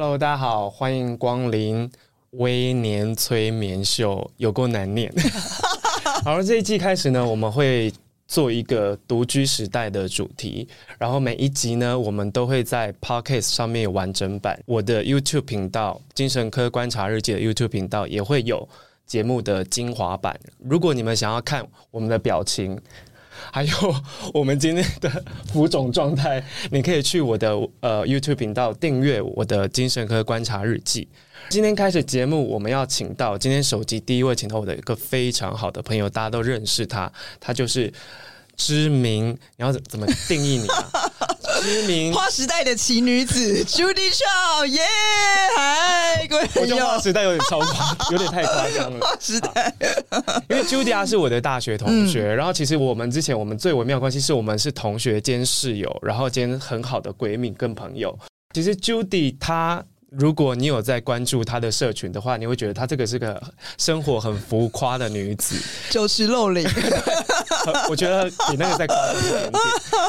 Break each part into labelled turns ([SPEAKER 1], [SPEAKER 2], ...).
[SPEAKER 1] Hello，大家好，欢迎光临微年催眠秀，有够难念。好，这一季开始呢，我们会做一个独居时代的主题，然后每一集呢，我们都会在 Podcast 上面有完整版，我的 YouTube 频道“精神科观察日记”的 YouTube 频道也会有节目的精华版。如果你们想要看我们的表情，还有 我们今天的浮肿状态，你可以去我的呃 YouTube 频道订阅我的精神科观察日记。今天开始节目，我们要请到今天手机第一位，请到我的一个非常好的朋友，大家都认识他，他就是知名，你要怎么定义你啊？知名
[SPEAKER 2] 花时代的奇女子 Judy Shaw，耶！嗨，各位朋友，
[SPEAKER 1] 我觉得划时代有点超夸，有点太夸张了。
[SPEAKER 2] 划时代，
[SPEAKER 1] 因为 Judy 是我的大学同学，嗯、然后其实我们之前我们最微妙的关系是我们是同学兼室友，然后兼很好的闺蜜跟朋友。其实 Judy 她。如果你有在关注她的社群的话，你会觉得她这个是个生活很浮夸的女子，
[SPEAKER 2] 酒池肉林。
[SPEAKER 1] 我觉得比那个再夸张一点点，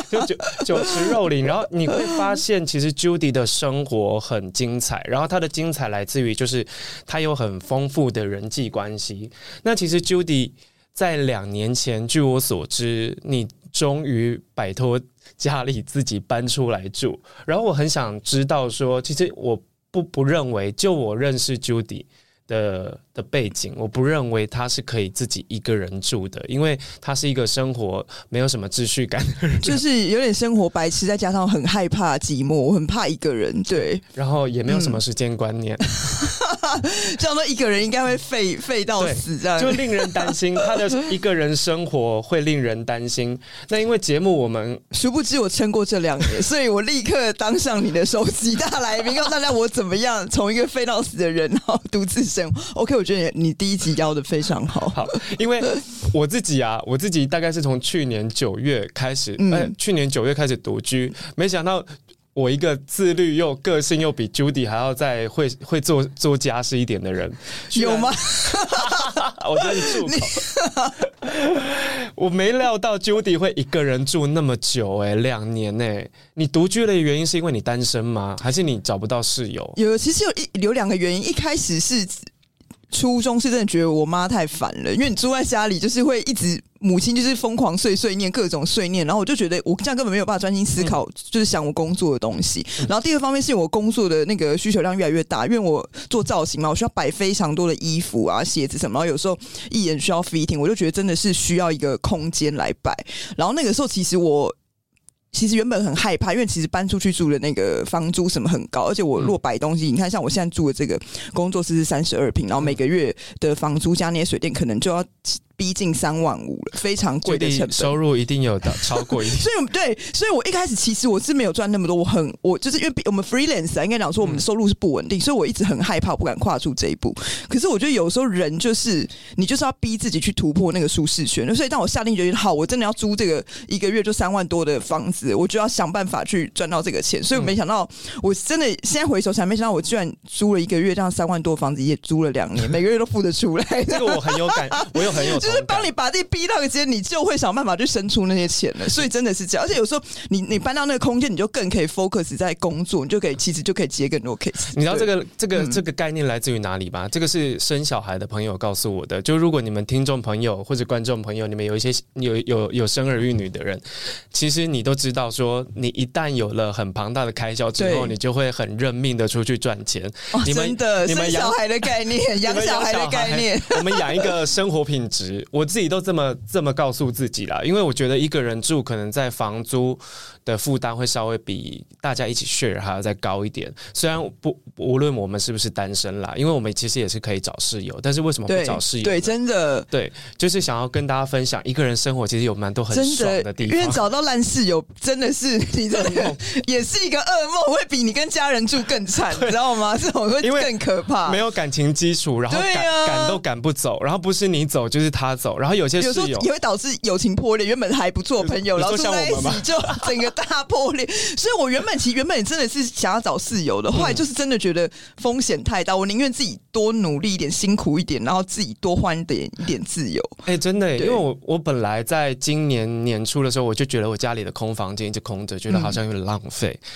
[SPEAKER 1] 就酒酒池肉林。然后你会发现，其实 Judy 的生活很精彩，然后她的精彩来自于就是她有很丰富的人际关系。那其实 Judy 在两年前，据我所知，你终于摆脱家里自己搬出来住。然后我很想知道说，其实我。不不认为，就我认识 Judy 的的背景，我不认为他是可以自己一个人住的，因为他是一个生活没有什么秩序感的人，
[SPEAKER 2] 就是有点生活白痴，再加上很害怕寂寞，我很怕一个人，对，
[SPEAKER 1] 然后也没有什么时间观念，
[SPEAKER 2] 这样说一个人应该会废废到死，这样
[SPEAKER 1] 就令人担心他的一个人生活会令人担心。那因为节目我们
[SPEAKER 2] 殊不知我撑过这两年，所以我立刻当上你的首席大来宾，告诉大家我怎么样从一个废到死的人，然后独自生活。OK，我觉得你第一集邀的非常好，
[SPEAKER 1] 好，因为我自己啊，我自己大概是从去年九月开始，嗯、呃，去年九月开始独居，没想到我一个自律又个性又比 Judy 还要再会会做做家事一点的人，
[SPEAKER 2] 有吗？
[SPEAKER 1] 我觉得你住口，我没料到 Judy 会一个人住那么久，欸，哎，两年哎，欸。你独居的原因是因为你单身吗？还是你找不到室友？
[SPEAKER 2] 有，其实有一有两个原因，一开始是。初中是真的觉得我妈太烦了，因为你住在家里就是会一直母亲就是疯狂碎碎念各种碎念，然后我就觉得我这样根本没有办法专心思考，就是想我工作的东西。然后第二方面是我工作的那个需求量越来越大，因为我做造型嘛，我需要摆非常多的衣服啊、鞋子什么，然后有时候一眼需要 fitting，我就觉得真的是需要一个空间来摆。然后那个时候其实我。其实原本很害怕，因为其实搬出去住的那个房租什么很高，而且我若摆东西，你看像我现在住的这个工作室是三十二平，然后每个月的房租加那些水电可能就要。逼近三万五了，非常贵的成本，
[SPEAKER 1] 收入一定有的超过一点。
[SPEAKER 2] 所以，对，所以我一开始其实我是没有赚那么多，我很我就是因为我们 freelance 啊，应该讲说我们的收入是不稳定，嗯、所以我一直很害怕，我不敢跨出这一步。可是我觉得有时候人就是你就是要逼自己去突破那个舒适圈。所以当我下定决心，好，我真的要租这个一个月就三万多的房子，我就要想办法去赚到这个钱。所以我没想到，我真的现在回首才没想到，我居然租了一个月这样三万多的房子，也租了两年，每个月都付得出来。
[SPEAKER 1] 这个我很有感，我有很有，
[SPEAKER 2] 就是帮你把这。逼到一间，你就会想办法去生出那些钱了。所以真的是这样，而且有时候你你搬到那个空间，你就更可以 focus 在工作，你就可以其实就可以接更多 case。
[SPEAKER 1] 你知道这个这个这个概念来自于哪里吗？这个是生小孩的朋友告诉我的。就如果你们听众朋友或者观众朋友，你们有一些有有有生儿育女的人，其实你都知道，说你一旦有了很庞大的开销之后，你就会很认命的出去赚钱。
[SPEAKER 2] 哦、你们真的，你们养小孩的概念，养小孩的概念，
[SPEAKER 1] 我们养一个生活品质。我自己都这么这么告诉自己啦，因为我觉得一个人住可能在房租的负担会稍微比大家一起 share 还要再高一点。虽然不无论我们是不是单身啦，因为我们其实也是可以找室友，但是为什么不找室友？
[SPEAKER 2] 对，真的，
[SPEAKER 1] 对，就是想要跟大家分享一个人生活其实有蛮多很爽的地方。
[SPEAKER 2] 因为找到烂室友真的是 你真的也是一个噩梦，会比你跟家人住更惨，你知道吗？这种会更可怕，
[SPEAKER 1] 没有感情基础，然后赶赶、啊、都赶不走，然后不是你走就是他走，然后有些室友有时候
[SPEAKER 2] 也会导致友情破裂。原本还不错朋友，然后住在一起就整个大破裂。所以我原本其实原本真的是想要找室友的，后来就是真的觉得风险太大，我宁愿自己多努力一点，辛苦一点，然后自己多换点一点自由。
[SPEAKER 1] 哎、欸，真的，因为我我本来在今年年初的时候，我就觉得我家里的空房间一直空着，觉得好像有点浪费，嗯、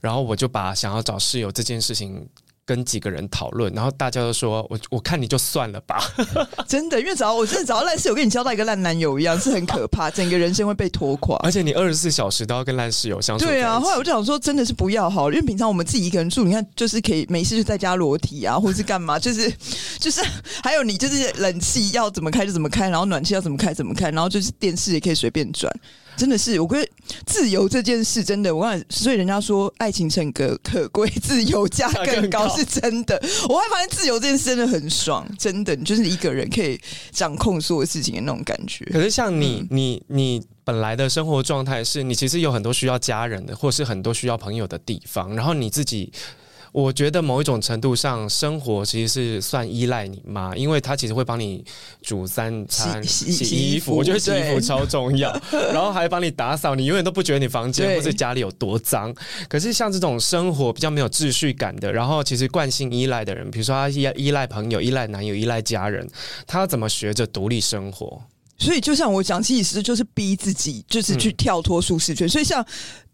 [SPEAKER 1] 然后我就把想要找室友这件事情。跟几个人讨论，然后大家都说我我看你就算了吧，
[SPEAKER 2] 真的，因为找我真的找到烂室友，跟你交到一个烂男友一样，是很可怕，整个人生会被拖垮。
[SPEAKER 1] 而且你二十四小时都要跟烂室友相处。
[SPEAKER 2] 对啊，后来我就想说，真的是不要好，因为平常我们自己一个人住，你看就是可以没事就在家裸体啊，或是干嘛，就是就是还有你就是冷气要怎么开就怎么开，然后暖气要怎么开怎么开，然后就是电视也可以随便转。真的是，我觉得自由这件事真的，我看，所以人家说爱情诚可可贵，自由价更高，是真的。我会发现自由这件事真的很爽，真的，你就是一个人可以掌控所有事情的那种感觉。
[SPEAKER 1] 可是像你，嗯、你，你本来的生活状态是你其实有很多需要家人的，或是很多需要朋友的地方，然后你自己。我觉得某一种程度上，生活其实是算依赖你妈，因为她其实会帮你煮三餐、洗洗衣服。我觉得洗衣服超重要，然后还帮你打扫，你永远都不觉得你房间或者家里有多脏。可是像这种生活比较没有秩序感的，然后其实惯性依赖的人，比如说他依依赖朋友、依赖男友、依赖家人，他要怎么学着独立生活？
[SPEAKER 2] 所以就像我讲，其实就是逼自己，就是去跳脱舒适圈。所以像。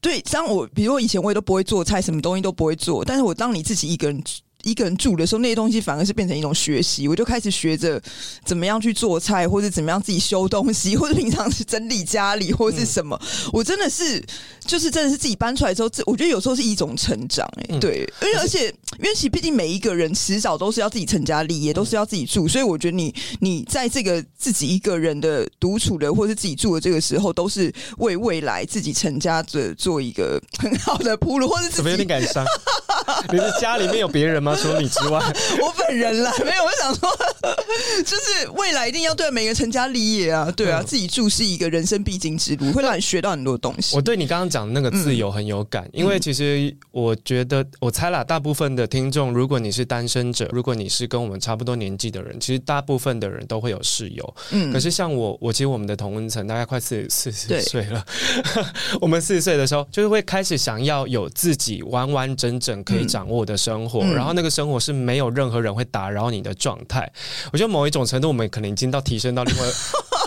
[SPEAKER 2] 对，像我比如我以前我也都不会做菜，什么东西都不会做，但是我当你自己一个人。一个人住的时候，那些东西反而是变成一种学习。我就开始学着怎么样去做菜，或者怎么样自己修东西，或者平常是整理家里，或者是什么。嗯、我真的是，就是真的是自己搬出来之后，这我觉得有时候是一种成长、欸。哎、嗯，对，而且而且，因为其实毕竟每一个人迟早都是要自己成家立业，都是要自己住，所以我觉得你你在这个自己一个人的独处的，或是自己住的这个时候，都是为未来自己成家的做一个很好的铺路，或者
[SPEAKER 1] 怎么有点感伤？你的家里面有别人吗？除了你之外，
[SPEAKER 2] 我本人啦，没有。我想说，就是未来一定要对每个成家立业啊，对啊，嗯、自己住是一个人生必经之路，会让你学到很多东西。
[SPEAKER 1] 我对你刚刚讲的那个自由很有感，嗯、因为其实我觉得，我猜啦，大部分的听众，如果你是单身者，如果你是跟我们差不多年纪的人，其实大部分的人都会有室友。嗯，可是像我，我其实我们的同温层大概快四四十岁了，我们四十岁的时候，就是会开始想要有自己完完整整可以掌握的生活，嗯、然后那个生活是没有任何人会打扰你的状态。我觉得某一种程度，我们可能已经到提升到另外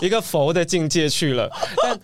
[SPEAKER 1] 一个 佛的境界去了。但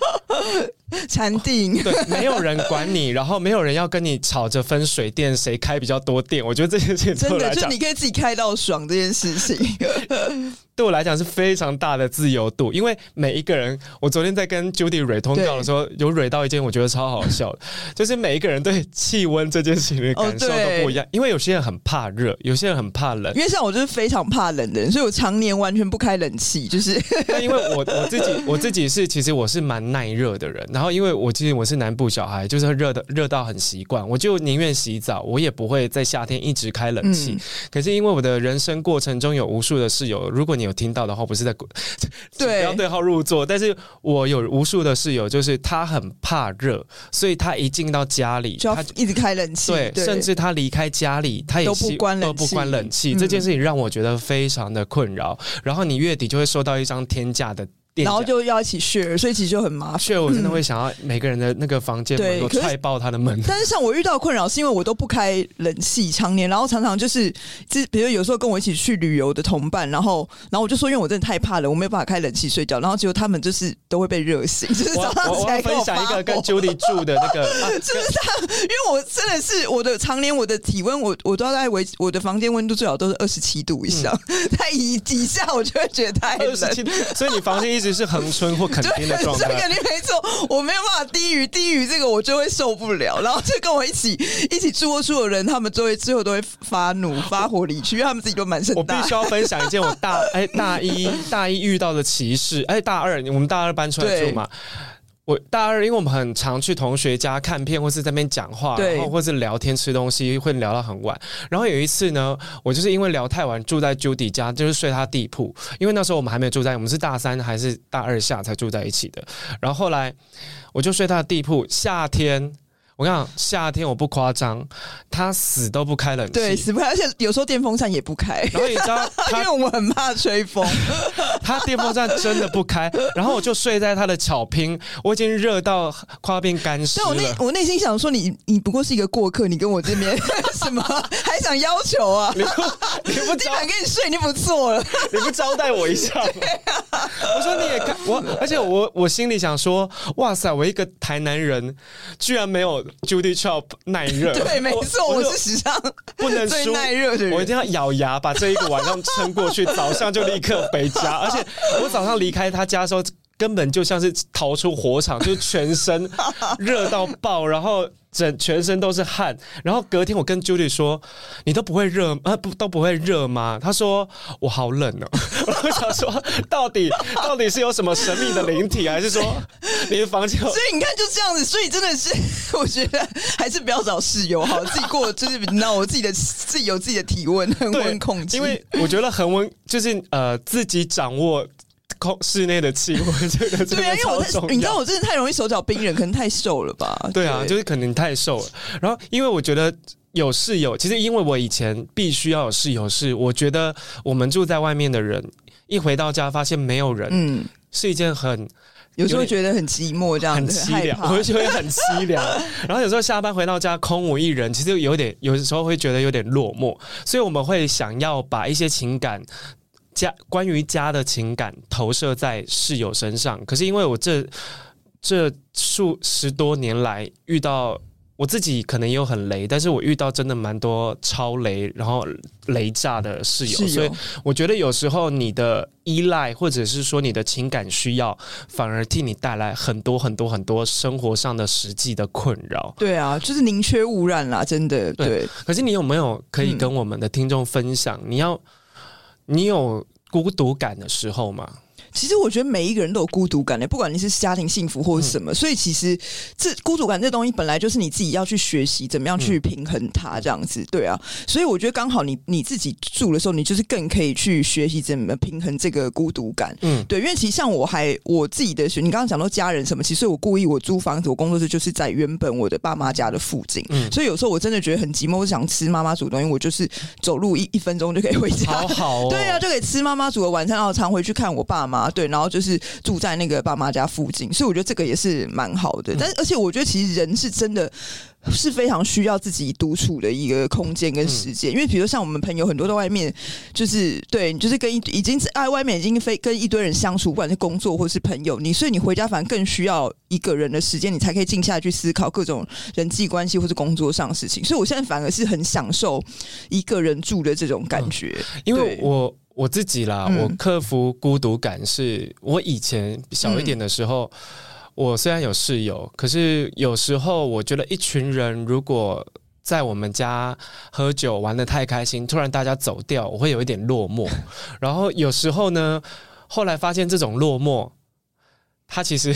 [SPEAKER 2] 禅定
[SPEAKER 1] 对，没有人管你，然后没有人要跟你吵着分水电，谁开比较多电。我觉得这件事情
[SPEAKER 2] 真的，就你可以自己开到爽这件事情。
[SPEAKER 1] 对我来讲是非常大的自由度，因为每一个人，我昨天在跟 Judy 蕊通告的时候，对有蕊到一件我觉得超好笑的，就是每一个人对气温这件事情的感受都不一样，哦、因为有些人很怕热，有些人很怕冷。
[SPEAKER 2] 因为像我就是非常怕冷的人，所以我常年完全不开冷气，就是。
[SPEAKER 1] 那因为我我自己我自己是其实我是蛮耐热的人，然后因为我其实我是南部小孩，就是热的热到很习惯，我就宁愿洗澡，我也不会在夏天一直开冷气。嗯、可是因为我的人生过程中有无数的室友，如果你有听到的话，不是在 对，不要对号入座。但是我有无数的室友，就是他很怕热，所以他一进到家里，
[SPEAKER 2] 就要一直开冷气。
[SPEAKER 1] 对，对甚至他离开家里，他也
[SPEAKER 2] 都不关冷气。
[SPEAKER 1] 都不关冷气。嗯、这件事情让我觉得非常的困扰。然后你月底就会收到一张天价的。
[SPEAKER 2] 然后就要一起 share，所以其实就很麻烦。
[SPEAKER 1] share 我真的会想要每个人的那个房间门都踹爆他的门。
[SPEAKER 2] 但是像我遇到困扰，是因为我都不开冷气，常年，然后常常就是，就比如有时候跟我一起去旅游的同伴，然后，然后我就说，因为我真的太怕了，我没有办法开冷气睡觉，然后结果他们就是都会被热醒。就是早上起来跟我，
[SPEAKER 1] 我，我分享一个跟 Judy 住的那个，
[SPEAKER 2] 就是这样，因为我真的是我的常年我的体温，我我都要在维，我的房间温度最好都是二十七度以上，在以以下我就会觉得太冷。
[SPEAKER 1] 二十七度，所以你房间一直。实是恒春或垦丁的状态。
[SPEAKER 2] 这个你没错，我没有办法低于低于这个，我就会受不了。然后就跟我一起 一起住过处的人，他们就会最后都会发怒发火离去，因为他们自己都满身大。
[SPEAKER 1] 我必须要分享一件我大哎大一大一遇到的歧视。哎，大二我们大二搬出来住嘛。我大二，因为我们很常去同学家看片，或是在那边讲
[SPEAKER 2] 话，
[SPEAKER 1] 然后或是聊天吃东西，会聊到很晚。然后有一次呢，我就是因为聊太晚，住在 Judy 家，就是睡他地铺。因为那时候我们还没有住在，我们是大三还是大二下才住在一起的。然后后来我就睡他的地铺，夏天。我跟你讲，夏天我不夸张，他死都不开冷气，
[SPEAKER 2] 对，死不开，而且有时候电风扇也不开。
[SPEAKER 1] 然后你知道，
[SPEAKER 2] 因为我们很怕吹风，
[SPEAKER 1] 他电风扇真的不开，然后我就睡在他的草坪，我已经热到快要变干。
[SPEAKER 2] 但我内我内心想说你，你你不过是一个过客，你跟我这边 什么还想要求啊？你不你不地板跟你睡，你不错了，
[SPEAKER 1] 你不招待我一下吗？啊、我说你也看我，而且我我心里想说，哇塞，我一个台南人居然没有。Judy Chop 耐热，
[SPEAKER 2] 对，没错，我，是史上不能最耐热的人，
[SPEAKER 1] 我一定要咬牙把这一个晚上撑过去，早上就立刻回家。而且我早上离开他家的时候，根本就像是逃出火场，就是全身热到爆，然后。整全身都是汗，然后隔天我跟 Judy 说：“你都不会热啊？不都不会热吗？”他说：“我好冷哦。”我想说，到底到底是有什么神秘的灵体，还是说你的房间？所
[SPEAKER 2] 以你看，就这样子，所以真的是，我觉得还是不要找室友好，自己过就是你知道，我自己的自己有自己的体温恒温控制，
[SPEAKER 1] 因为我觉得恒温就是呃自己掌握。空室内的气温，这个对啊，因为我太，
[SPEAKER 2] 你知道我真的太容易手脚冰冷，可能太瘦了吧？
[SPEAKER 1] 对啊，就是可能太瘦了。然后，因为我觉得有室友，其实因为我以前必须要有室友，是我觉得我们住在外面的人一回到家发现没有人，嗯，是一件很
[SPEAKER 2] 有时候觉得很寂寞，这样子
[SPEAKER 1] 很凄凉，我就觉得很凄凉。然后有时候下班回到家空无一人，其实有点，有的时候会觉得有点落寞，所以我们会想要把一些情感。家关于家的情感投射在室友身上，可是因为我这这数十多年来遇到我自己可能也有很雷，但是我遇到真的蛮多超雷，然后雷炸的室友，所以我觉得有时候你的依赖或者是说你的情感需要，反而替你带来很多很多很多生活上的实际的困扰。
[SPEAKER 2] 对啊，就是宁缺毋滥啦，真的对，对。
[SPEAKER 1] 可是你有没有可以跟我们的听众分享？嗯、你要。你有孤独感的时候吗？
[SPEAKER 2] 其实我觉得每一个人都有孤独感的，不管你是家庭幸福或者什么，嗯、所以其实这孤独感这东西本来就是你自己要去学习怎么样去平衡它，这样子，对啊。所以我觉得刚好你你自己住的时候，你就是更可以去学习怎么平衡这个孤独感，嗯，对。因为其实像我还我自己的学，你刚刚讲到家人什么，其实我故意我租房子，我工作室就是在原本我的爸妈家的附近，嗯，所以有时候我真的觉得很寂寞，我想吃妈妈煮的东西，我就是走路一一分钟就可以回家，
[SPEAKER 1] 好好、哦，
[SPEAKER 2] 对啊，就可以吃妈妈煮的晚餐，然后常回去看我爸妈，对，然后就是。住在那个爸妈家附近，所以我觉得这个也是蛮好的。但而且我觉得其实人是真的是非常需要自己独处的一个空间跟时间。因为比如像我们朋友很多在外面，就是对，就是跟一已经在外面已经非跟一堆人相处，不管是工作或是朋友，你所以你回家反而更需要一个人的时间，你才可以静下来去思考各种人际关系或是工作上的事情。所以我现在反而是很享受一个人住的这种感觉，
[SPEAKER 1] 因为我。我自己啦，嗯、我克服孤独感是我以前小一点的时候，嗯、我虽然有室友，可是有时候我觉得一群人如果在我们家喝酒玩的太开心，突然大家走掉，我会有一点落寞。然后有时候呢，后来发现这种落寞，它其实。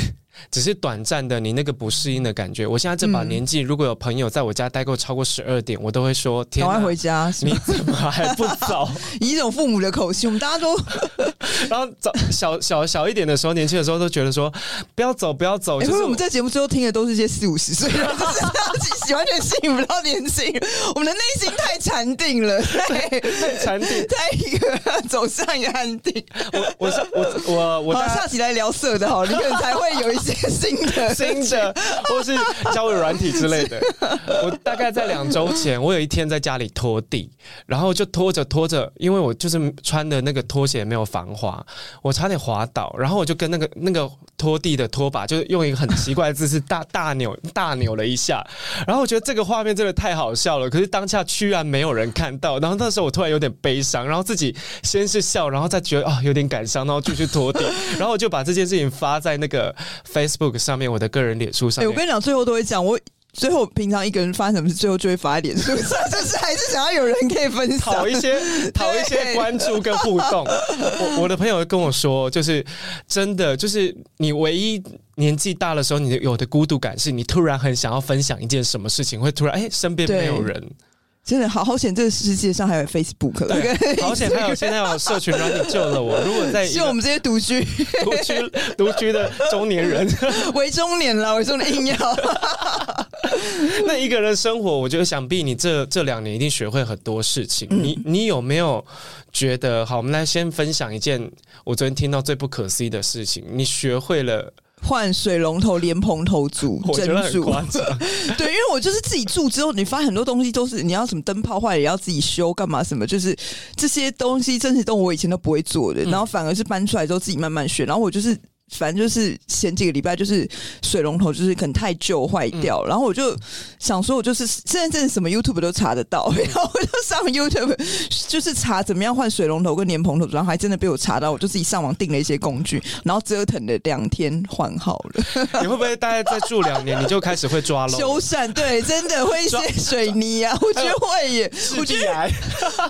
[SPEAKER 1] 只是短暂的，你那个不适应的感觉。我现在这把年纪，如果有朋友在我家待够超过十二点，我都会说：“天，赶快
[SPEAKER 2] 回家！
[SPEAKER 1] 你怎么还不走？”
[SPEAKER 2] 以一种父母的口气，我们大家都。
[SPEAKER 1] 然后早小小小一点的时候，年轻的时候都觉得说：“不要走，不要走。”因为
[SPEAKER 2] 我们在节目最后听的都是些四五十岁，就 是喜欢点吸引不到年轻人。我们的内心太禅定了，太
[SPEAKER 1] 禅定，
[SPEAKER 2] 太一个走向一个安定。
[SPEAKER 1] 我我我我我
[SPEAKER 2] 好下期来聊色的哈，你可能才会有一些。新的
[SPEAKER 1] 新的，或是交友软体之类的。我大概在两周前，我有一天在家里拖地，然后就拖着拖着，因为我就是穿的那个拖鞋没有防滑，我差点滑倒，然后我就跟那个那个拖地的拖把，就用一个很奇怪的姿势大大扭大扭了一下，然后我觉得这个画面真的太好笑了，可是当下居然没有人看到。然后那时候我突然有点悲伤，然后自己先是笑，然后再觉得啊、哦、有点感伤，然后继续拖地，然后我就把这件事情发在那个 Facebook 上面，我的个人脸书上面。
[SPEAKER 2] 欸、我跟你讲，最后都会讲我。最后，平常一个人发生什么事，最后就会发一点，是不是？就是还是想要有人可以分享，
[SPEAKER 1] 讨一些 讨一些关注跟互动。我 我的朋友跟我说，就是真的，就是你唯一年纪大的时候，你有的孤独感，是你突然很想要分享一件什么事情，会突然哎，身边没有人。
[SPEAKER 2] 真的好好险，这个世界上还有 Facebook，
[SPEAKER 1] 对，好险还有现在有社群软体救了我。如果在
[SPEAKER 2] 就我们这些独居、
[SPEAKER 1] 独居、独居的中年人，
[SPEAKER 2] 为中年了，为中年硬要。
[SPEAKER 1] 那一个人生活，我觉得想必你这这两年一定学会很多事情。嗯、你你有没有觉得？好，我们来先分享一件我昨天听到最不可思议的事情。你学会了。
[SPEAKER 2] 换水龙头、莲蓬头组、珍珠，对，因为我就是自己住之后，你发现很多东西都是你要什么灯泡坏了也要自己修，干嘛什么，就是这些东西真是都我以前都不会做的，然后反而是搬出来之后自己慢慢学，然后我就是。反正就是前几个礼拜，就是水龙头就是可能太旧坏掉，嗯，然后我就想说，我就是现在真的什么 YouTube 都查得到，然后我就上 YouTube 就是查怎么样换水龙头跟莲蓬头，然后还真的被我查到，我就自己上网订了一些工具，然后折腾了两天换好了。
[SPEAKER 1] 你会不会大概再住两年，你就开始会抓漏
[SPEAKER 2] 修缮？对，真的会一些 水泥啊，我觉得会耶。我觉得，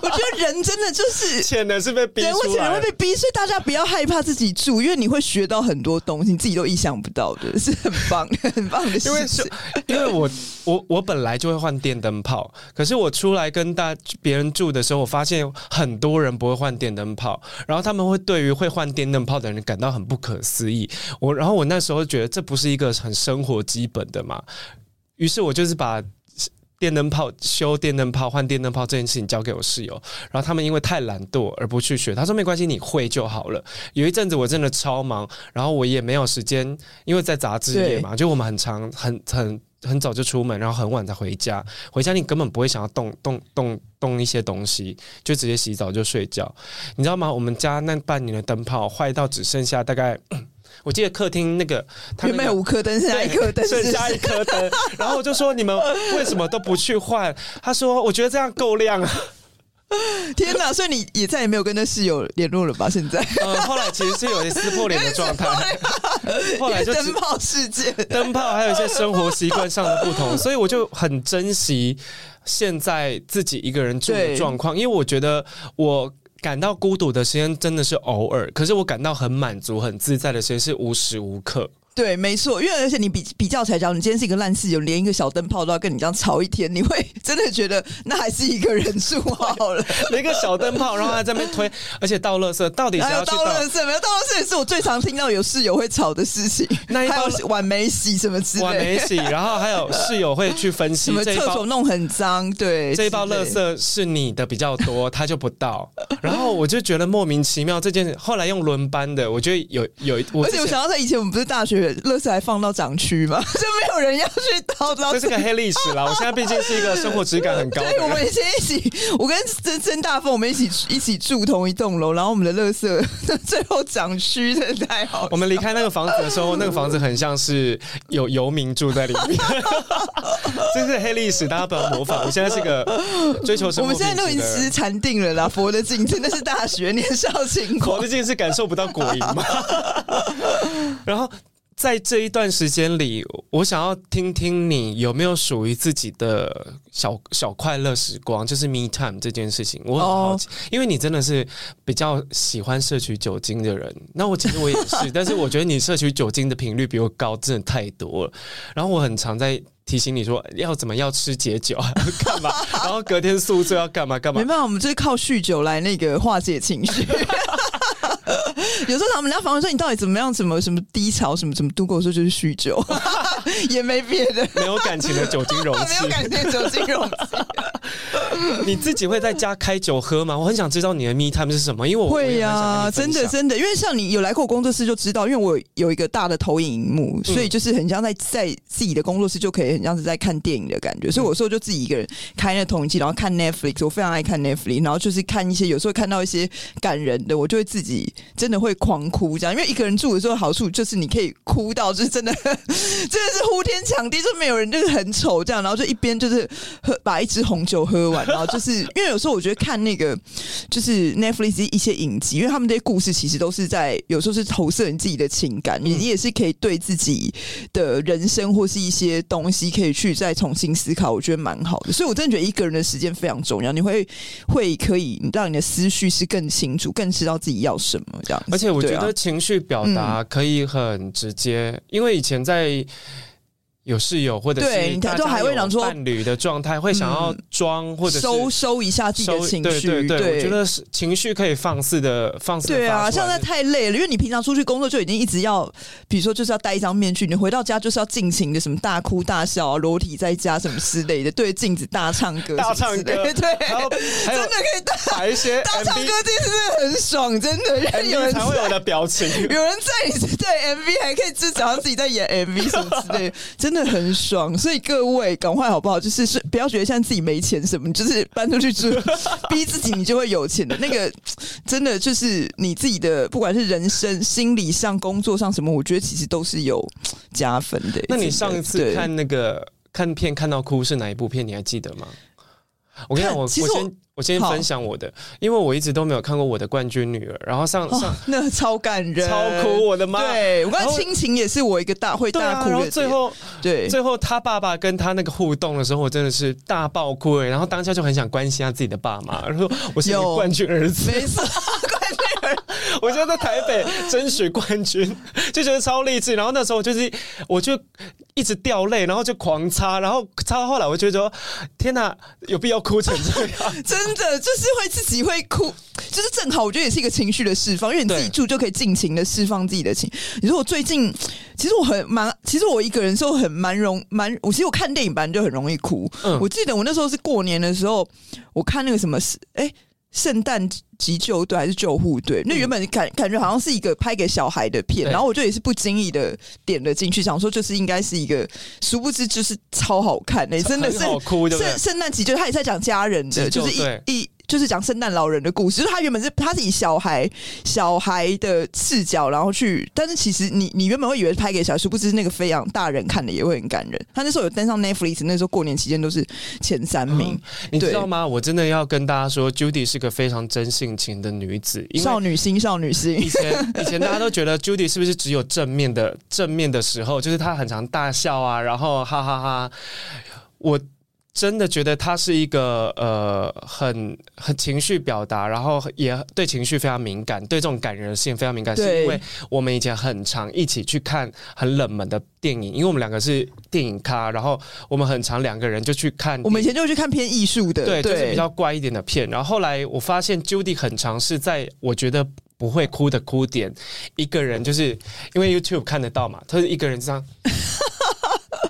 [SPEAKER 2] 我觉得人真的就是
[SPEAKER 1] 潜能是被逼出来，
[SPEAKER 2] 人会潜能会被逼，所以大家不要害怕自己住，因为你会学到很。很多东西你自己都意想不到的，是很棒，很棒的事情。因为是，
[SPEAKER 1] 因为我我我本来就会换电灯泡，可是我出来跟大别人住的时候，我发现很多人不会换电灯泡，然后他们会对于会换电灯泡的人感到很不可思议。我然后我那时候觉得这不是一个很生活基本的嘛，于是我就是把。电灯泡修电灯泡换电灯泡这件事情交给我室友，然后他们因为太懒惰而不去学。他说没关系，你会就好了。有一阵子我真的超忙，然后我也没有时间，因为在杂志业嘛，就我们很长很很很早就出门，然后很晚才回家。回家你根本不会想要动动动动一些东西，就直接洗澡就睡觉。你知道吗？我们家那半年的灯泡坏到只剩下大概。我记得客厅那个，他
[SPEAKER 2] 原本有五颗灯，剩下一颗灯，
[SPEAKER 1] 剩下一颗灯。然后我就说：“你们为什么都不去换？”他说：“我觉得这样够亮啊。”
[SPEAKER 2] 天哪！所以你也再也没有跟那室友联络了吧？现在？
[SPEAKER 1] 嗯，后来其实是有些撕破脸的状态。后来就
[SPEAKER 2] 灯泡事件，
[SPEAKER 1] 灯泡还有一些生活习惯上的不同，所以我就很珍惜现在自己一个人住的状况，因为我觉得我。感到孤独的时间真的是偶尔，可是我感到很满足、很自在的时间是无时无刻。
[SPEAKER 2] 对，没错，因为而且你比比较才讲，你今天是一个烂室友，连一个小灯泡都要跟你这样吵一天，你会真的觉得那还是一个人住好了，
[SPEAKER 1] 连一个小灯泡，然后还在那边推，而且倒垃圾，到底是要去倒
[SPEAKER 2] 垃圾？没有倒垃圾也是我最常听到有室友会吵的事情。那一包碗没洗什么之类的，
[SPEAKER 1] 碗没洗，然后还有室友会去分析，什么
[SPEAKER 2] 厕所弄很脏，对，
[SPEAKER 1] 这一包垃圾是你的比较多，他就不倒，然后我就觉得莫名其妙这件事，后来用轮班的，我觉得有有，
[SPEAKER 2] 而且我想到在以前我们不是大学垃圾还放。到掌区嘛，就没有人要去倒。
[SPEAKER 1] 这是个黑历史啦。我现在毕竟是一个生活质感很高的。
[SPEAKER 2] 对，我们以前一起，我跟曾曾大凤，我们一起一起住同一栋楼，然后我们的垃圾 最后掌区真的太好。
[SPEAKER 1] 我们离开那个房子的时候，那个房子很像是有游民住在里面。这是黑历史，大家不要模仿。我现在是个追求生活。
[SPEAKER 2] 我们现在都已经其实禅定了啦。佛的境真的是大学年少轻狂，
[SPEAKER 1] 佛的境是感受不到果蝇吗？然后。在这一段时间里，我想要听听你有没有属于自己的小小快乐时光，就是 me time 这件事情。我很好奇，因为你真的是比较喜欢摄取酒精的人。那我其实我也是，但是我觉得你摄取酒精的频率比我高，真的太多了。然后我很常在提醒你说要怎么要吃解酒，干嘛，然后隔天宿醉要干嘛干嘛。
[SPEAKER 2] 没办法，我们就是靠酗酒来那个化解情绪。有时候他们人家访问说，你到底怎么样？怎么什么低潮？什么怎么度过？说就是酗酒，也没别的，
[SPEAKER 1] 没有感情的酒精容器，
[SPEAKER 2] 没有感情的酒精容器。
[SPEAKER 1] 你自己会在家开酒喝吗？我很想知道你的 me time 是什么，因为我
[SPEAKER 2] 会呀、啊，真的真的，因为像你有来过我工作室就知道，因为我有一个大的投影荧幕，所以就是很像在在自己的工作室就可以很像是在看电影的感觉，所以有时候就自己一个人开那投影机，然后看 Netflix，我非常爱看 Netflix，然后就是看一些有时候看到一些感人的，我就会自己真的会狂哭这样，因为一个人住的时候好处就是你可以哭到就是真的 真的是呼天抢地，就没有人就是很丑这样，然后就一边就是喝把一支红酒喝完，然后就是 因为有时候我觉得看那个就是 Netflix 一些影集，因为他们这些故事其实都是在有时候是投射你自己的情感，你你也是可以对自己的人生或是一些东西可以去再重新思考，我觉得蛮好的。所以我真的觉得一个人的时间非常重要，你会会可以让你的思绪是更清楚，更知道自己要什么这样。
[SPEAKER 1] 而且我觉得情绪表达可以很直接，嗯、因为以前在。有室友或者是大家有伴侣的状态，会想要装或者
[SPEAKER 2] 收收一下自己的情绪。
[SPEAKER 1] 对对对，我觉得是情绪可以放肆的放肆。
[SPEAKER 2] 对啊，现在太累了，因为你平常出去工作就已经一直要，比如说就是要戴一张面具，你回到家就是要尽情的什么大哭大笑、裸体在家什么之类的，对镜子大唱歌、
[SPEAKER 1] 大唱歌，
[SPEAKER 2] 对，真的可以大
[SPEAKER 1] 一些
[SPEAKER 2] 大唱歌，这件事真的很爽，真的。有人
[SPEAKER 1] 才会有的表情，
[SPEAKER 2] 有人在你对 MV 还可以至少自己在演 MV 什么之类的，真。真的很爽，所以各位赶快好不好？就是是不要觉得像自己没钱什么，就是搬出去住，逼自己你就会有钱的。那个 真的就是你自己的，不管是人生、心理上、工作上什么，我觉得其实都是有加分的。
[SPEAKER 1] 那你上一次看那个看片看到哭是哪一部片？你还记得吗？我跟你讲，我我先。我先分享我的，因为我一直都没有看过我的冠军女儿，然后上上、哦、
[SPEAKER 2] 那超感人，
[SPEAKER 1] 超哭，我的妈！
[SPEAKER 2] 对，我刚才亲情也是我一个大会大哭的、啊，然后
[SPEAKER 1] 最后对最后他爸爸跟他那个互动的时候，我真的是大爆哭哎，然后当下就很想关心下自己的爸妈，然后我是个冠军儿子，
[SPEAKER 2] 没错。
[SPEAKER 1] 我现在在台北争取冠军就觉得超励志，然后那时候就是我就一直掉泪，然后就狂擦，然后擦到后来我就觉得说天哪，有必要哭成这样？
[SPEAKER 2] 真的就是会自己会哭，就是正好我觉得也是一个情绪的释放，因为你自己住就可以尽情的释放自己的情。你说我最近其实我很蛮，其实我一个人时候很蛮容蛮，我其实我看电影版就很容易哭。嗯，我记得我那时候是过年的时候，我看那个什么是哎。欸圣诞急救队还是救护队？那原本感感觉好像是一个拍给小孩的片，然后我就也是不经意的点了进去，想说就是应该是一个，殊不知就是超好看诶、欸，真的是圣圣诞急救，他也在讲家人的，就是一一。就是讲圣诞老人的故事，就是他原本是他是以小孩小孩的视角，然后去，但是其实你你原本会以为是拍给小孩，殊不知那个飞扬大人看的也会很感人。他那时候有登上 Netflix，那时候过年期间都是前三名，
[SPEAKER 1] 嗯，你知道吗？我真的要跟大家说，Judy 是个非常真性情的女子，
[SPEAKER 2] 少女心，少女心。
[SPEAKER 1] 以前以前大家都觉得 Judy 是不是只有正面的正面的时候，就是她很常大笑啊，然后哈哈哈哈。我。真的觉得他是一个呃很很情绪表达，然后也对情绪非常敏感，对这种感人的事情非常敏感。是因为我们以前很常一起去看很冷门的电影，因为我们两个是电影咖，然后我们很常两个人就去看。
[SPEAKER 2] 我们以前就去看偏艺术的，
[SPEAKER 1] 对，就是比较乖一点的片。然后后来我发现 Judy 很常是在我觉得不会哭的哭点，一个人就是因为 YouTube 看得到嘛，他是一个人这样。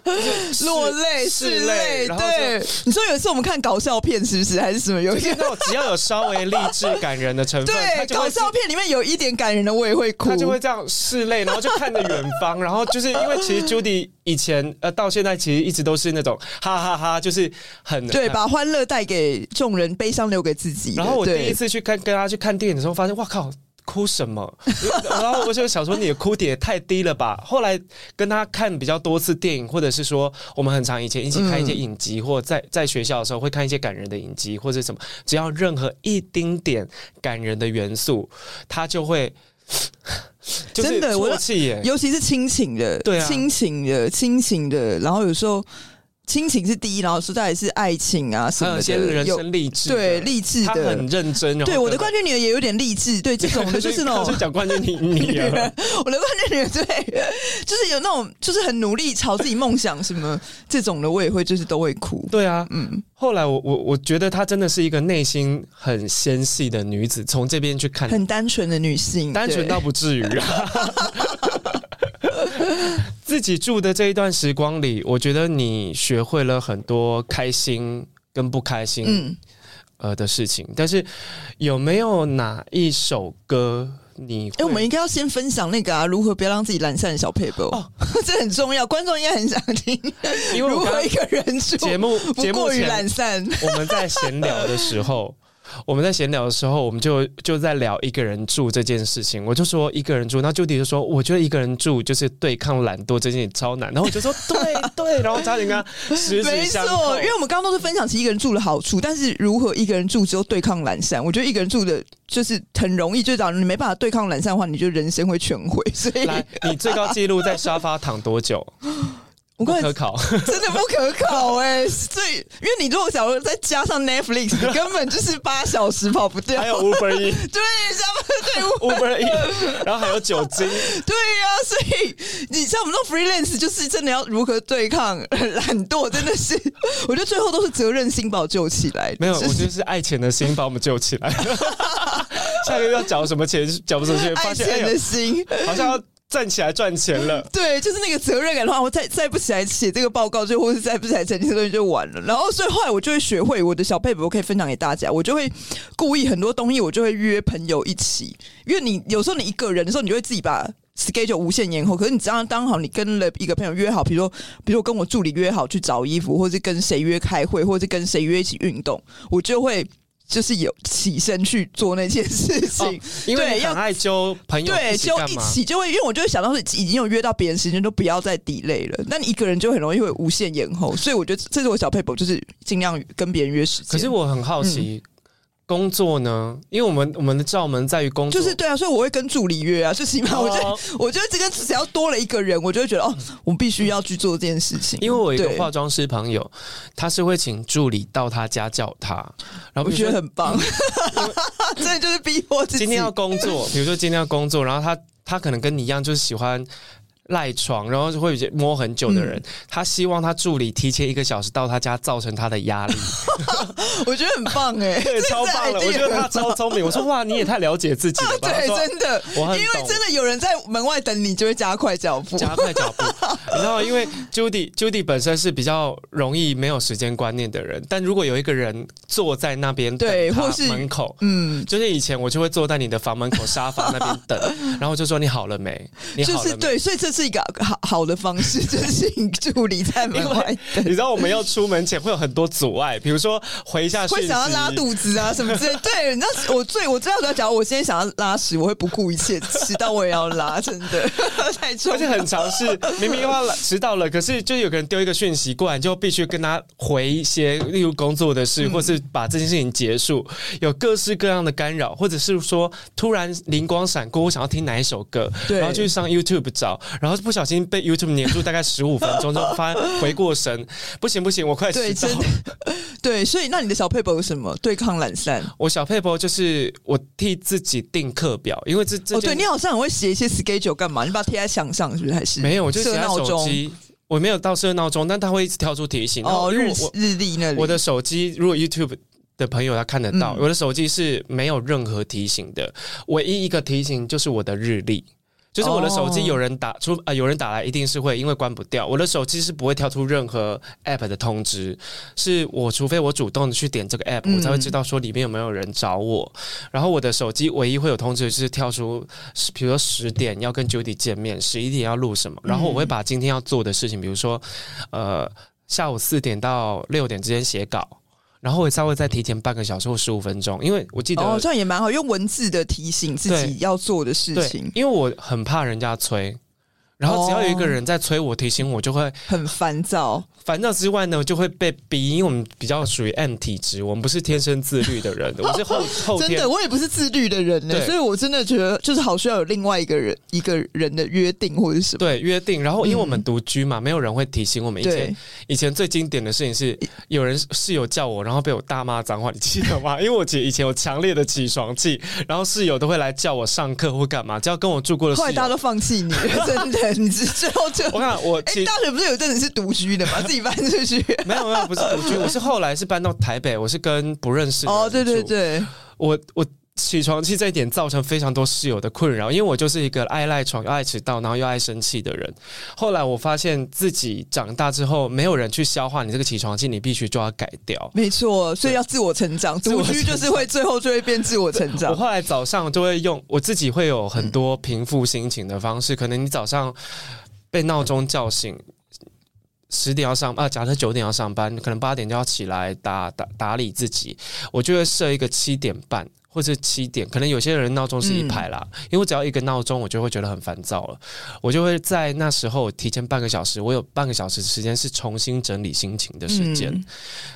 [SPEAKER 2] 落泪是泪，对。你说有一次我们看搞笑片，是不是还是什么？有一些那种
[SPEAKER 1] 只要有稍微励志感人的成分，
[SPEAKER 2] 对，搞笑片里面有一点感人的，我也会哭。
[SPEAKER 1] 他就会这样拭泪，然后就看着远方，然后就是因为其实 Judy 以前呃到现在其实一直都是那种哈哈哈哈，就是很
[SPEAKER 2] 对，把欢乐带给众人，悲伤留给自己。
[SPEAKER 1] 然后我第一次去看跟他去看电影的时候，发现哇靠！哭什么？然后我就想说，你的哭点也太低了吧。后来跟他看比较多次电影，或者是说我们很长以前一起看一些影集，嗯、或在在学校的时候会看一些感人的影集，或者什么，只要任何一丁点感人的元素，他就会
[SPEAKER 2] 真的
[SPEAKER 1] 啜泣耶。
[SPEAKER 2] 尤其是亲情的，对啊，亲情的，亲情的。然后有时候。亲情是第一，然后实在是爱情啊什么的，
[SPEAKER 1] 些人生励志，
[SPEAKER 2] 对励志的，
[SPEAKER 1] 他很认真。
[SPEAKER 2] 对我的冠军女儿也有点励志，对这种的 就是那种
[SPEAKER 1] 讲冠军女女儿，
[SPEAKER 2] 我的冠军女儿对，就是有那种就是很努力朝自己梦想什么这种的，我也会就是都会哭。
[SPEAKER 1] 对啊，嗯。后来我我我觉得她真的是一个内心很纤细的女子，从这边去看，
[SPEAKER 2] 很单纯的女性，
[SPEAKER 1] 单纯倒不至于啊。自己住的这一段时光里，我觉得你学会了很多开心跟不开心。嗯，呃的事情。但是有没有哪一首歌你？哎、
[SPEAKER 2] 欸，我们应该要先分享那个啊，如何不要让自己懒散的小撇步哦，这很重要，观众应该很想听。因为如何一个人住
[SPEAKER 1] 节目
[SPEAKER 2] 不过于懒散？
[SPEAKER 1] 我们在闲聊的时候。我们在闲聊的时候，我们就就在聊一个人住这件事情。我就说一个人住，那 Judy 就说，我觉得一个人住就是对抗懒惰这件事超难。然后我就说 对对，然后差点跟他十指相扣。
[SPEAKER 2] 没错，因为我们刚刚都是分享起一个人住的好处，但是如何一个人住之后对抗懒散，我觉得一个人住的就是很容易，就假如你没办法对抗懒散的话，你就人生会全毁。所以，
[SPEAKER 1] 来，你最高纪录在沙发躺多久？不可考，
[SPEAKER 2] 真的不可考哎、欸！所以，因为你如果假如再加上 Netflix，你根本就是八小时跑不掉。
[SPEAKER 1] 还有 Uber E，
[SPEAKER 2] 对，对
[SPEAKER 1] Uber E，然后还有酒精。
[SPEAKER 2] 对呀、啊，所以你像我们这种 freelance，就是真的要如何对抗懒惰，真的是，我觉得最后都是责任心把我救起来。
[SPEAKER 1] 没有，我觉得是爱钱的心把我们救起来。下个月要缴什么钱？缴不出去，发现爱钱
[SPEAKER 2] 的心、
[SPEAKER 1] 哎、好像要。站起来赚钱了，
[SPEAKER 2] 对，就是那个责任感的话，我再再不起来写这个报告，就或是再不起来整理这东西就完了。然后，所以后来我就会学会我的小撇步，我可以分享给大家。我就会故意很多东西，我就会约朋友一起，因为你有时候你一个人的时候，你就会自己把 schedule 无限延后。可是你只要当好，你跟了一个朋友约好，比如说，比如说跟我助理约好去找衣服，或是跟谁约开会，或是跟谁约一起运动，我就会。就是有起身去做那件事情，哦、
[SPEAKER 1] 因为很爱揪朋友
[SPEAKER 2] 对，揪一起就会，因为我就会想到是已经有约到别人时间，都不要再 delay 了。那你一个人就很容易会无限延后，所以我觉得这是我小撇步，就是尽量跟别人约时间。
[SPEAKER 1] 可是我很好奇。嗯工作呢？因为我们我们的罩门在于工作，
[SPEAKER 2] 就是对啊，所以我会跟助理约啊，最起码我觉得，哦、我觉得这个只要多了一个人，我就会觉得哦，我必须要去做这件事情。
[SPEAKER 1] 因为我有一个化妆师朋友，他是会请助理到他家叫他，然后我
[SPEAKER 2] 觉得很棒，真的就是逼迫自己。
[SPEAKER 1] 今天要工作，比如说今天要工作，然后他他可能跟你一样，就是喜欢。赖床，然后就会摸很久的人，嗯、他希望他助理提前一个小时到他家，造成他的压力。
[SPEAKER 2] 我觉得很棒哎，对，
[SPEAKER 1] 超棒了！我觉得他超聪明。我说 哇，你也太了解自己了吧？
[SPEAKER 2] 对，真的，因为真的有人在门外等你，就会加快脚步，
[SPEAKER 1] 加快脚步。你知道吗？因为 Judy Judy 本身是比较容易没有时间观念的人，但如果有一个人坐在那边
[SPEAKER 2] 对，或是
[SPEAKER 1] 门口，嗯，就是以前我就会坐在你的房门口沙发那边等，然后就说你好了没？你好了没？
[SPEAKER 2] 就是对，所以这。是一个好好的方式，就是请助理在门外。
[SPEAKER 1] 你知道我们要出门前会有很多阻碍，比如说回一下去，
[SPEAKER 2] 会想要拉肚子啊什么之类。对，你知道我最我最要要讲，我今天想要拉屎，我会不顾一切迟到我也要拉，真的 太重。
[SPEAKER 1] 而且很常是明明要迟到了，可是就有个人丢一个讯息过来，就必须跟他回一些，例如工作的事，或是把这件事情结束。有各式各样的干扰，或者是说突然灵光闪过，我想要听哪一首歌，
[SPEAKER 2] 对
[SPEAKER 1] 然后就去上 YouTube 找。然后不小心被 YouTube 黏住，大概十五分钟 就发回过神，不行不行，我快迟到了。
[SPEAKER 2] 对，所以那你的小配博有什么？对抗懒散。
[SPEAKER 1] 我小配博就是我替自己定课表，因为这这。
[SPEAKER 2] 哦，对你好像很会写一些 schedule 干嘛？你把它贴在墙上是不是？还是
[SPEAKER 1] 没有？我就写在手机。我没有到设闹钟，但它会一直跳出提醒。
[SPEAKER 2] 哦，日日历那里。
[SPEAKER 1] 我的手机如果 YouTube 的朋友他看得到，嗯、我的手机是没有任何提醒的，唯一一个提醒就是我的日历。就是我的手机有人打出啊、呃，有人打来一定是会因为关不掉。我的手机是不会跳出任何 app 的通知，是我除非我主动的去点这个 app，、嗯、我才会知道说里面有没有人找我。然后我的手机唯一会有通知就是跳出，比如说十点要跟 Judy 见面，十一点要录什么，然后我会把今天要做的事情，比如说呃下午四点到六点之间写稿。然后我稍微再提前半个小时或十五分钟，因为我记得
[SPEAKER 2] 哦，这样也蛮好，用文字的提醒自己要做的事情。
[SPEAKER 1] 因为我很怕人家催，然后只要有一个人在催我提醒我，就会
[SPEAKER 2] 很烦躁。
[SPEAKER 1] 烦躁之外呢，就会被逼，因为我们比较属于 M 体质，我们不是天生自律的人，我是后 后天。
[SPEAKER 2] 真的，我也不是自律的人呢，所以我真的觉得就是好需要有另外一个人一个人的约定或者什么。
[SPEAKER 1] 对，约定。然后因为我们独居嘛，嗯、没有人会提醒我们。以前以前最经典的事情是有人室友叫我，然后被我大骂脏话，你记得吗？因为我姐以前有强烈的起床气，然后室友都会来叫我上课或干嘛，只要跟我住过的室友。
[SPEAKER 2] 后来大家都放弃你，真的，你最后就
[SPEAKER 1] 我看我哎，
[SPEAKER 2] 大学不是有阵子是独居的吗，自己搬出去。
[SPEAKER 1] 没有没有，不是独居，我是后来是搬到台北，我是跟不认识的。
[SPEAKER 2] 哦，对对对，
[SPEAKER 1] 我我起床气这一点造成非常多室友的困扰，因为我就是一个爱赖床又爱迟到，然后又爱生气的人。后来我发现自己长大之后，没有人去消化你这个起床气，你必须就要改掉。
[SPEAKER 2] 没错，所以要自我成长，独居就是会最后就会变自我成长。
[SPEAKER 1] 我后来早上就会用我自己会有很多平复心情的方式，可能你早上被闹钟叫醒，十点要上啊，假设九点要上班，可能八点就要起来打打打理自己，我就会设一个七点半。或者七点，可能有些人闹钟是一排啦，嗯、因为只要一个闹钟，我就会觉得很烦躁了。我就会在那时候提前半个小时，我有半个小时的时间是重新整理心情的时间。嗯、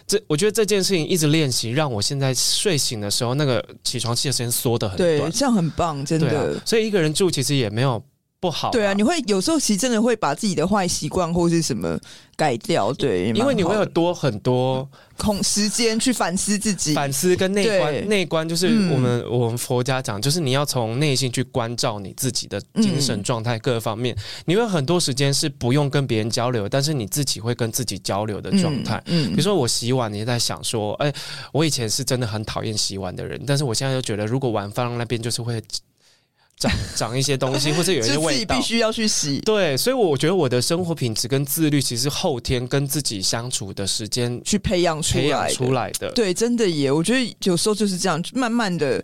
[SPEAKER 1] 这我觉得这件事情一直练习，让我现在睡醒的时候，那个起床气的时间缩得很短。
[SPEAKER 2] 对，这样很棒，真的。
[SPEAKER 1] 啊、所以一个人住其实也没有。不好，
[SPEAKER 2] 对啊，你会有时候其实真的会把自己的坏习惯或是什么改掉，对，
[SPEAKER 1] 因为你会有多很多
[SPEAKER 2] 空时间去反思自己，
[SPEAKER 1] 反思跟内观，内观就是我们、嗯、我们佛家讲，就是你要从内心去关照你自己的精神状态各方面，嗯、你会很多时间是不用跟别人交流，但是你自己会跟自己交流的状态，嗯，嗯比如说我洗碗，你也在想说，哎，我以前是真的很讨厌洗碗的人，但是我现在就觉得，如果碗放那边，就是会。长 长一些东西，或者有一些味道，
[SPEAKER 2] 必须要去洗。
[SPEAKER 1] 对，所以我觉得我的生活品质跟自律，其实后天跟自己相处的时间
[SPEAKER 2] 去培养
[SPEAKER 1] 培养出来的。
[SPEAKER 2] 对，真的耶，我觉得有时候就是这样，慢慢的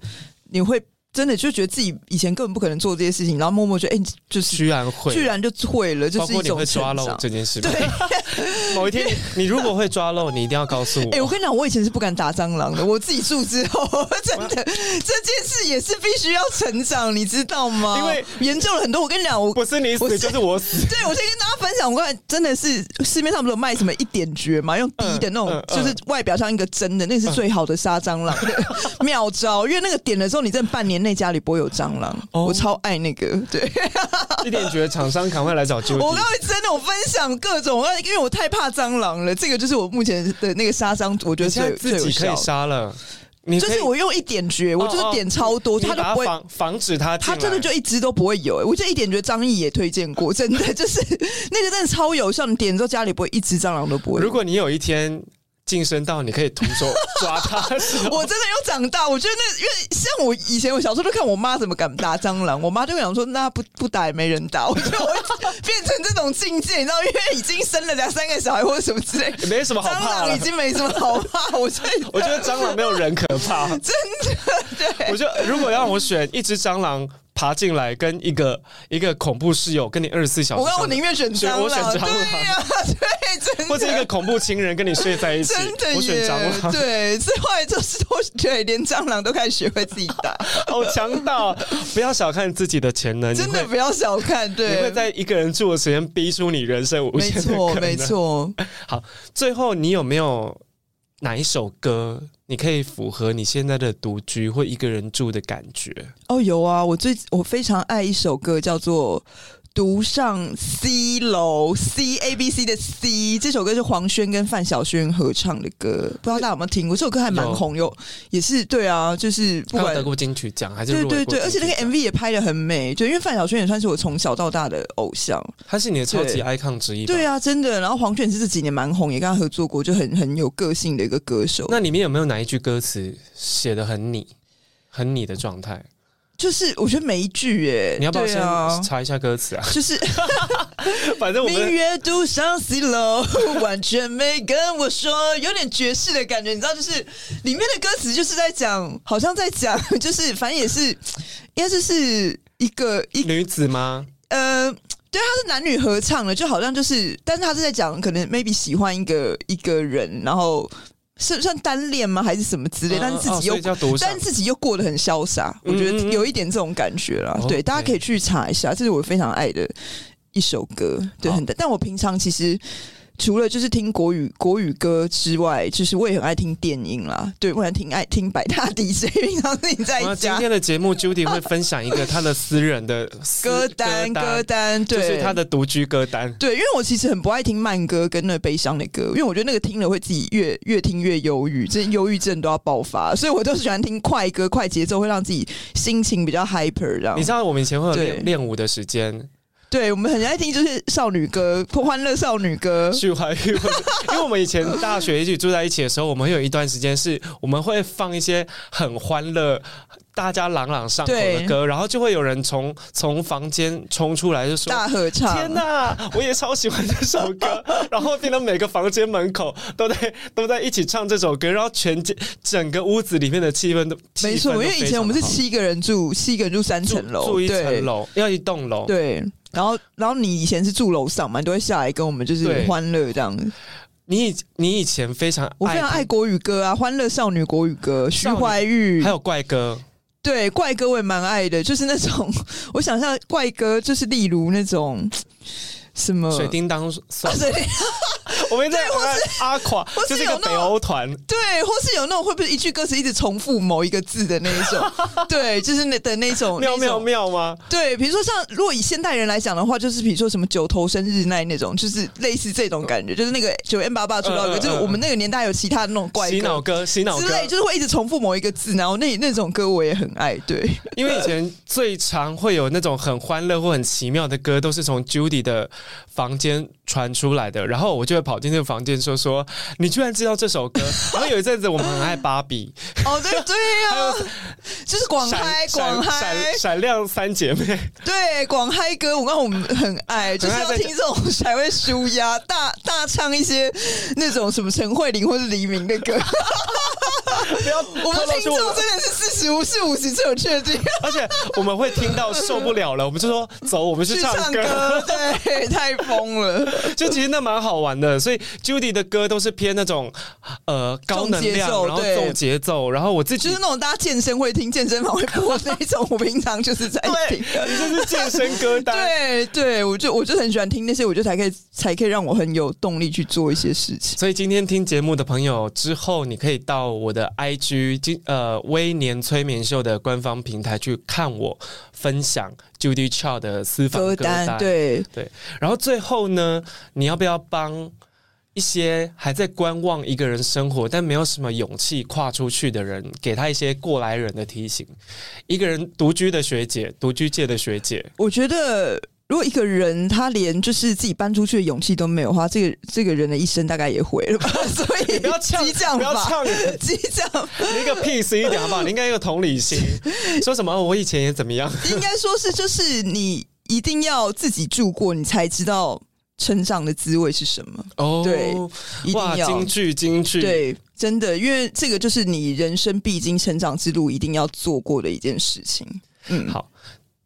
[SPEAKER 2] 你会。真的就觉得自己以前根本不可能做这些事情，然后默默就哎、欸，就是
[SPEAKER 1] 居然会，
[SPEAKER 2] 居然就会了，就是一种会
[SPEAKER 1] 抓漏这件事。
[SPEAKER 2] 对，
[SPEAKER 1] 某一天你如果会抓漏，你一定要告诉我。
[SPEAKER 2] 哎、欸，我跟你讲，我以前是不敢打蟑螂的，我自己住之后，真的这件事也是必须要成长，你知道吗？因为研究了很多。我跟你讲，我
[SPEAKER 1] 不是你死就是我死。
[SPEAKER 2] 对，我先跟大家分享，我刚才真的是市面上不是有卖什么一点绝嘛，用滴的那种，嗯嗯、就是外表像一个针的，那是最好的杀蟑螂的妙招，因为那个点了之后，你真的半年内家里不会有蟑。螂，哦、我超爱那个，对，
[SPEAKER 1] 一点觉得厂商赶快来找救。
[SPEAKER 2] 我刚才真的，我分享各种，因为我太怕蟑螂了。这个就是我目前的那个杀蟑，我觉得最
[SPEAKER 1] 自己可以杀了。你
[SPEAKER 2] 就是我用一点绝，我就是点超多，他都不会
[SPEAKER 1] 防防止他，
[SPEAKER 2] 他真的就一只都不会有。我觉得一点绝，张毅也推荐过，真的就是那个真的超有效，你点之后家里不会一只蟑螂都不会。
[SPEAKER 1] 如果你有一天。晋升到你可以徒手 抓它，
[SPEAKER 2] 我真的有长大。我觉得那因为像我以前我小时候就看我妈怎么敢打蟑螂，我妈就会想说那不不打也没人打。我觉得我会变成这种境界，你知道，因为已经生了两三个小孩或者什么之类，
[SPEAKER 1] 没什么好怕。
[SPEAKER 2] 蟑螂已经没什么好怕，我觉得
[SPEAKER 1] 我觉得蟑螂没有人可怕，
[SPEAKER 2] 真的。对，
[SPEAKER 1] 我觉得如果让我选一只蟑螂。爬进来跟一个一个恐怖室友跟你二十四小时，
[SPEAKER 2] 我我宁愿选蟑螂，
[SPEAKER 1] 我选蟑螂，
[SPEAKER 2] 对呀、啊，对，真的，
[SPEAKER 1] 或者一个恐怖情人跟你睡在一起，
[SPEAKER 2] 真的，
[SPEAKER 1] 我选蟑螂，
[SPEAKER 2] 对，所以后来就是都对，连蟑螂都开始学会自己打，
[SPEAKER 1] 好强大！不要小看自己的潜能，
[SPEAKER 2] 真的不要小看，对，
[SPEAKER 1] 你会在一个人住的时间逼出你人生无限的可能，
[SPEAKER 2] 没错，没错。
[SPEAKER 1] 好，最后你有没有？哪一首歌你可以符合你现在的独居或一个人住的感觉？
[SPEAKER 2] 哦，有啊，我最我非常爱一首歌，叫做。独上 C 楼 C A B C 的 C 这首歌是黄轩跟范晓萱合唱的歌，不知道大家有没有听过？这首歌还蛮红，有也是对啊，就是不管
[SPEAKER 1] 得过金曲奖还是
[SPEAKER 2] 对对对，而且那个 MV 也拍的很美，就因为范晓萱也算是我从小到大的偶像，
[SPEAKER 1] 他是你的超级 icon 之一。
[SPEAKER 2] 对啊，真的。然后黄轩是这几年蛮红，也跟他合作过，就很很有个性的一个歌手。
[SPEAKER 1] 那里面有没有哪一句歌词写的很你，很你的状态？
[SPEAKER 2] 就是我觉得每一句耶，
[SPEAKER 1] 你要不要先查一下歌词啊？
[SPEAKER 2] 就是，
[SPEAKER 1] 反正我们
[SPEAKER 2] 明月独上西楼，完全没跟我说，有点爵士的感觉，你知道？就是里面的歌词就是在讲，好像在讲，就是反正也是，应该就是一个一
[SPEAKER 1] 女子吗？
[SPEAKER 2] 呃，对，他是男女合唱的，就好像就是，但是他是在讲，可能 maybe 喜欢一个一个人，然后。是算单恋吗？还是什么之类？但是自己又，哦、但是自己又过得很潇洒。嗯、我觉得有一点这种感觉啦。嗯、对，大家可以去查一下，这是我非常爱的一首歌。对，很。但我平常其实。除了就是听国语国语歌之外，就是我也很爱听电音啦。对，我很挺爱听百大 DJ。平常自己在家。
[SPEAKER 1] 今天的节目，Judy 会分享一个他的私人的
[SPEAKER 2] 歌单，歌单，对，
[SPEAKER 1] 就是他的独居歌单。
[SPEAKER 2] 对，因为我其实很不爱听慢歌跟那悲伤的歌，因为我觉得那个听了会自己越越听越忧郁，这忧郁症都要爆发。所以我都是喜欢听快歌、快节奏，会让自己心情比较 hyper。这样，
[SPEAKER 1] 你知道我们以前会有练练舞的时间。
[SPEAKER 2] 对，我们很爱听就是少女歌，欢乐少女歌。
[SPEAKER 1] 徐怀钰，因为我们以前大学一起住在一起的时候，我们有一段时间是我们会放一些很欢乐、大家朗朗上口的歌，然后就会有人从从房间冲出来就说
[SPEAKER 2] 大合唱，
[SPEAKER 1] 天哪，我也超喜欢这首歌，然后变得每个房间门口都在都在一起唱这首歌，然后全整个屋子里面的气氛都
[SPEAKER 2] 没错，因为以前我们是七个人住，七个人住三层楼，
[SPEAKER 1] 住一层楼要一栋楼，
[SPEAKER 2] 对，然后然后你以前是住楼上嘛，你都会下来跟我们就是欢乐这样。
[SPEAKER 1] 你以你以前非常
[SPEAKER 2] 我非常爱国语歌啊，欢乐少女国语歌，徐怀钰
[SPEAKER 1] 还有怪歌。
[SPEAKER 2] 对，怪歌我也蛮爱的，就是那种我想象怪歌，就是例如那种。什么
[SPEAKER 1] 水叮当算？我们在或是阿垮，就是一个北欧团，
[SPEAKER 2] 对，或是有那种会不会一句歌词一直重复某一个字的那一种，对，就是那的那种
[SPEAKER 1] 妙妙妙吗？
[SPEAKER 2] 对，比如说像如果以现代人来讲的话，就是比如说什么九头生日那那种，就是类似这种感觉，就是那个九 M 八八出道歌，就是我们那个年代有其他的那种怪
[SPEAKER 1] 洗脑歌、洗脑歌之类，
[SPEAKER 2] 就是会一直重复某一个字，然后那那种歌我也很爱，对，
[SPEAKER 1] 因为以前最常会有那种很欢乐或很奇妙的歌，都是从 Judy 的。房间传出来的，然后我就会跑进这个房间说说，你居然知道这首歌？然后有一阵子我们很爱芭比，
[SPEAKER 2] 哦对对呀、啊，有就是广嗨广嗨
[SPEAKER 1] 闪亮三姐妹，
[SPEAKER 2] 对广嗨歌，我刚刚我们很爱，就是要听这种才会舒压，大大唱一些那种什么陈慧琳或是黎明的歌。不要，我们听众真的是四十五、四五十，这有确定。
[SPEAKER 1] 而且我们会听到受不了了，我们就说走，我们去唱歌。
[SPEAKER 2] 唱歌对，太疯了。
[SPEAKER 1] 就其实那蛮好玩的，所以 Judy 的歌都是偏那种呃高能量，然后重节奏，然后我自己
[SPEAKER 2] 就是那种大家健身会听、健身房会播那种。我平常就是在听，
[SPEAKER 1] 你就是健身歌单。
[SPEAKER 2] 对对，我就我就很喜欢听那些，我就才可以才可以让我很有动力去做一些事情。
[SPEAKER 1] 所以今天听节目的朋友之后，你可以到我的。IG 今呃微年催眠秀的官方平台去看我分享 Judy Chow 的私房歌单，
[SPEAKER 2] 歌单对
[SPEAKER 1] 对。然后最后呢，你要不要帮一些还在观望一个人生活但没有什么勇气跨出去的人，给他一些过来人的提醒？一个人独居的学姐，独居界的学姐，
[SPEAKER 2] 我觉得。如果一个人他连就是自己搬出去的勇气都没有的话，这个这个人的一生大概也毁了吧。所以
[SPEAKER 1] 不要激将，不要唱
[SPEAKER 2] 激将，
[SPEAKER 1] 你一个 peace 一点好不好？你应该有同理心，说什么我以前也怎么样？
[SPEAKER 2] 应该说是就是你一定要自己住过，你才知道成长的滋味是什么。哦，对，一定要
[SPEAKER 1] 京剧，京剧，
[SPEAKER 2] 对，真的，因为这个就是你人生必经成长之路一定要做过的一件事情。嗯，
[SPEAKER 1] 好。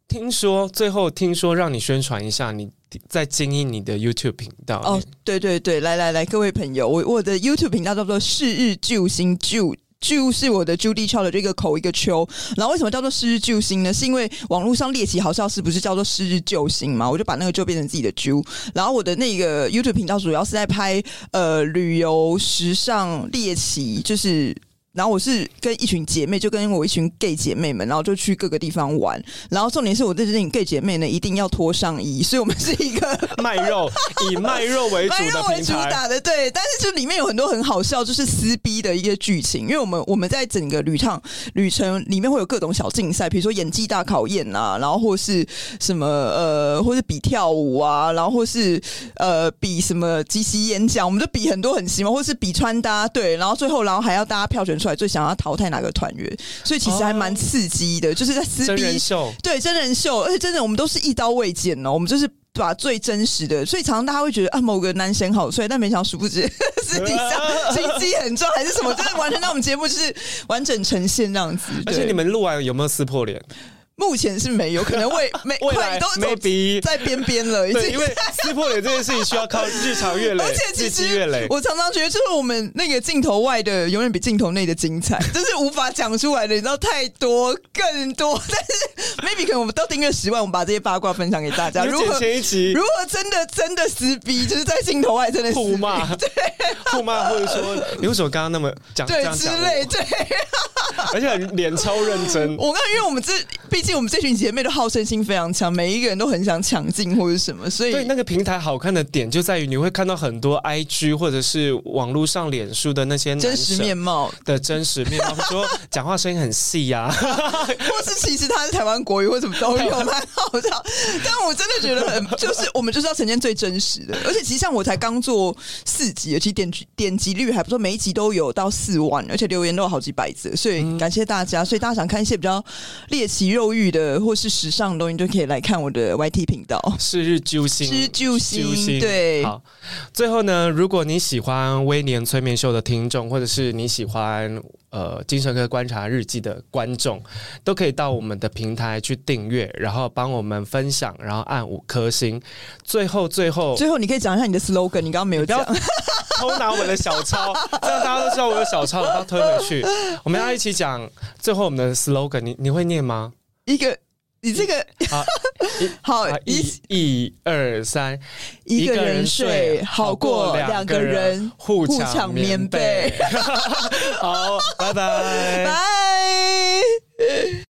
[SPEAKER 1] 听说最后听说让你宣传一下，你在经营你的 YouTube 频道
[SPEAKER 2] 哦，对对对，来来来，各位朋友，我我的 YouTube 频道叫做“是日救星”，救救是我的 Judy Chow 的这个口一个秋，然后为什么叫做“是日救星”呢？是因为网络上猎奇好笑是不是叫做“是日救星”嘛？我就把那个就变成自己的啾，然后我的那个 YouTube 频道主要是在拍呃旅游、时尚、猎奇，就是。然后我是跟一群姐妹，就跟我一群 gay 姐妹们，然后就去各个地方玩。然后重点是我这群 gay 姐妹呢，一定要脱上衣，所以我们是一个
[SPEAKER 1] 卖肉，以卖肉为主的
[SPEAKER 2] 卖肉为主打的，对。但是就里面有很多很好笑，就是撕逼的一个剧情。因为我们我们在整个旅趟旅程里面会有各种小竞赛，比如说演技大考验啊，然后或是什么呃，或是比跳舞啊，然后或是呃比什么即席演讲，我们就比很多很奇妙，或是比穿搭，对。然后最后然后还要大家票选出来。最想要淘汰哪个团员，所以其实还蛮刺激的，哦、就是在撕逼
[SPEAKER 1] 真人秀，
[SPEAKER 2] 对真人秀，而且真的我们都是一刀未剪哦，我们就是把最真实的，所以常常大家会觉得啊某个男生好帅，但没想到殊不知 私底下心机很重，还是什么，就是完全让我们节目就是完整呈现这样子。
[SPEAKER 1] 而且你们录完有没有撕破脸？
[SPEAKER 2] 目前是没有，可能未 没未来都在边边了。
[SPEAKER 1] 对，因为撕破脸这件事情需要靠日常月累，
[SPEAKER 2] 而且其实我常常觉得，就是我们那个镜头外的永远比镜头内的精彩，就是无法讲出来的，你知道太多更多。但是 maybe 可能我们都订阅十万，我们把这些八卦分享给大家。如何
[SPEAKER 1] 前一集
[SPEAKER 2] 如何真的真的撕逼，就是在镜头外真的
[SPEAKER 1] 互骂，对，互骂或者说你为什么刚刚那么讲
[SPEAKER 2] 对之类，对，
[SPEAKER 1] 而且脸超认真。
[SPEAKER 2] 我刚因为我们这毕竟。我们这群姐妹的好胜心非常强，每一个人都很想抢镜或者什么，所以
[SPEAKER 1] 对那个平台好看的点就在于你会看到很多 IG 或者是网络上脸书的那些
[SPEAKER 2] 真实面貌
[SPEAKER 1] 的真实面貌，说讲话声音很细呀、啊，
[SPEAKER 2] 或是其实他是台湾国语或什么都有，蛮好笑。但我真的觉得很，就是我们就是要呈现最真实的，而且其实像我才刚做四集，其实点点击率还不错，每一集都有到四万，而且留言都有好几百字，所以感谢大家。所以大家想看一些比较猎奇肉欲的或是时尚的东西，就可以来看我的 YT 频道。
[SPEAKER 1] 是日揪心，
[SPEAKER 2] 是日揪心，对。
[SPEAKER 1] 好，最后呢，如果你喜欢威廉催眠秀的听众，或者是你喜欢呃精神科观察日记的观众，都可以到我们的平台去订阅，然后帮我们分享，然后按五颗星。最后，最后，
[SPEAKER 2] 最后，你可以讲一下你的 slogan，你刚刚没有讲。
[SPEAKER 1] 偷拿我的小抄，这样大家都知道我有小抄，我要推回去。我们要一起讲最后我们的 slogan，你你会念吗？
[SPEAKER 2] 一个，你这个
[SPEAKER 1] 好，一、一、二、三，
[SPEAKER 2] 一个人睡好过两个人互抢棉被。
[SPEAKER 1] 好，拜拜，
[SPEAKER 2] 拜。